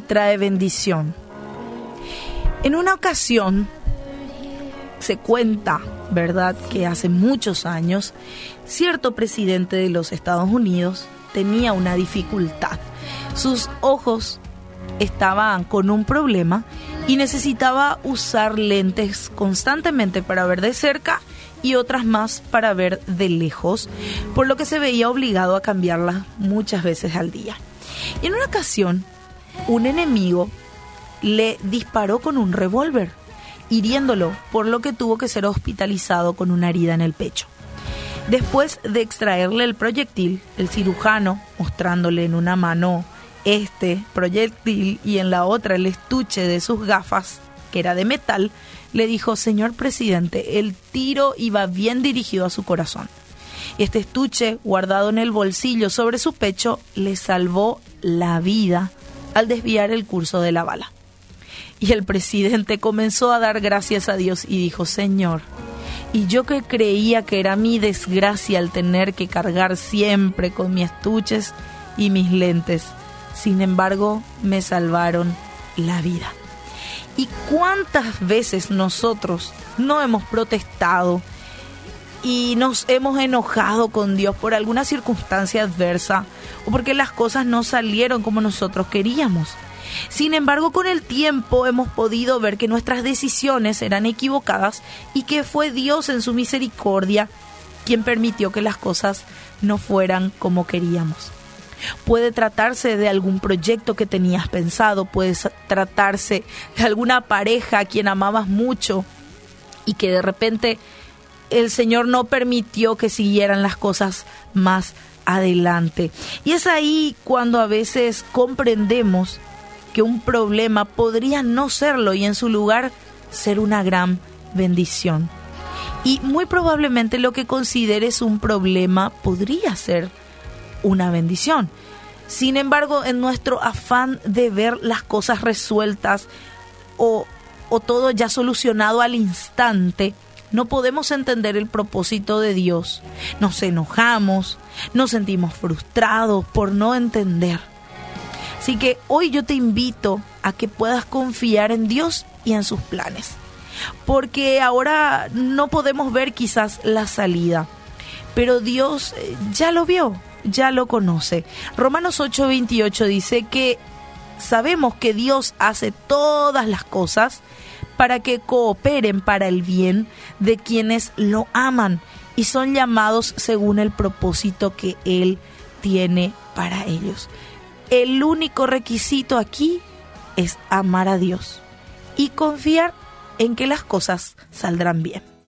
trae bendición. En una ocasión se cuenta, ¿verdad?, que hace muchos años cierto presidente de los Estados Unidos tenía una dificultad. Sus ojos estaban con un problema y necesitaba usar lentes constantemente para ver de cerca y otras más para ver de lejos, por lo que se veía obligado a cambiarlas muchas veces al día. Y en una ocasión, un enemigo le disparó con un revólver, hiriéndolo, por lo que tuvo que ser hospitalizado con una herida en el pecho. Después de extraerle el proyectil, el cirujano, mostrándole en una mano este proyectil y en la otra el estuche de sus gafas, que era de metal, le dijo, señor presidente, el tiro iba bien dirigido a su corazón. Este estuche, guardado en el bolsillo sobre su pecho, le salvó la vida al desviar el curso de la bala. Y el presidente comenzó a dar gracias a Dios y dijo, Señor, y yo que creía que era mi desgracia el tener que cargar siempre con mis estuches y mis lentes, sin embargo me salvaron la vida. ¿Y cuántas veces nosotros no hemos protestado y nos hemos enojado con Dios por alguna circunstancia adversa o porque las cosas no salieron como nosotros queríamos? Sin embargo, con el tiempo hemos podido ver que nuestras decisiones eran equivocadas y que fue Dios en su misericordia quien permitió que las cosas no fueran como queríamos. Puede tratarse de algún proyecto que tenías pensado, puede tratarse de alguna pareja a quien amabas mucho y que de repente el Señor no permitió que siguieran las cosas más adelante. Y es ahí cuando a veces comprendemos que un problema podría no serlo y en su lugar ser una gran bendición. Y muy probablemente lo que consideres un problema podría ser una bendición. Sin embargo, en nuestro afán de ver las cosas resueltas o, o todo ya solucionado al instante, no podemos entender el propósito de Dios. Nos enojamos, nos sentimos frustrados por no entender. Así que hoy yo te invito a que puedas confiar en Dios y en sus planes. Porque ahora no podemos ver quizás la salida, pero Dios eh, ya lo vio ya lo conoce. Romanos 8:28 dice que sabemos que Dios hace todas las cosas para que cooperen para el bien de quienes lo aman y son llamados según el propósito que Él tiene para ellos. El único requisito aquí es amar a Dios y confiar en que las cosas saldrán bien.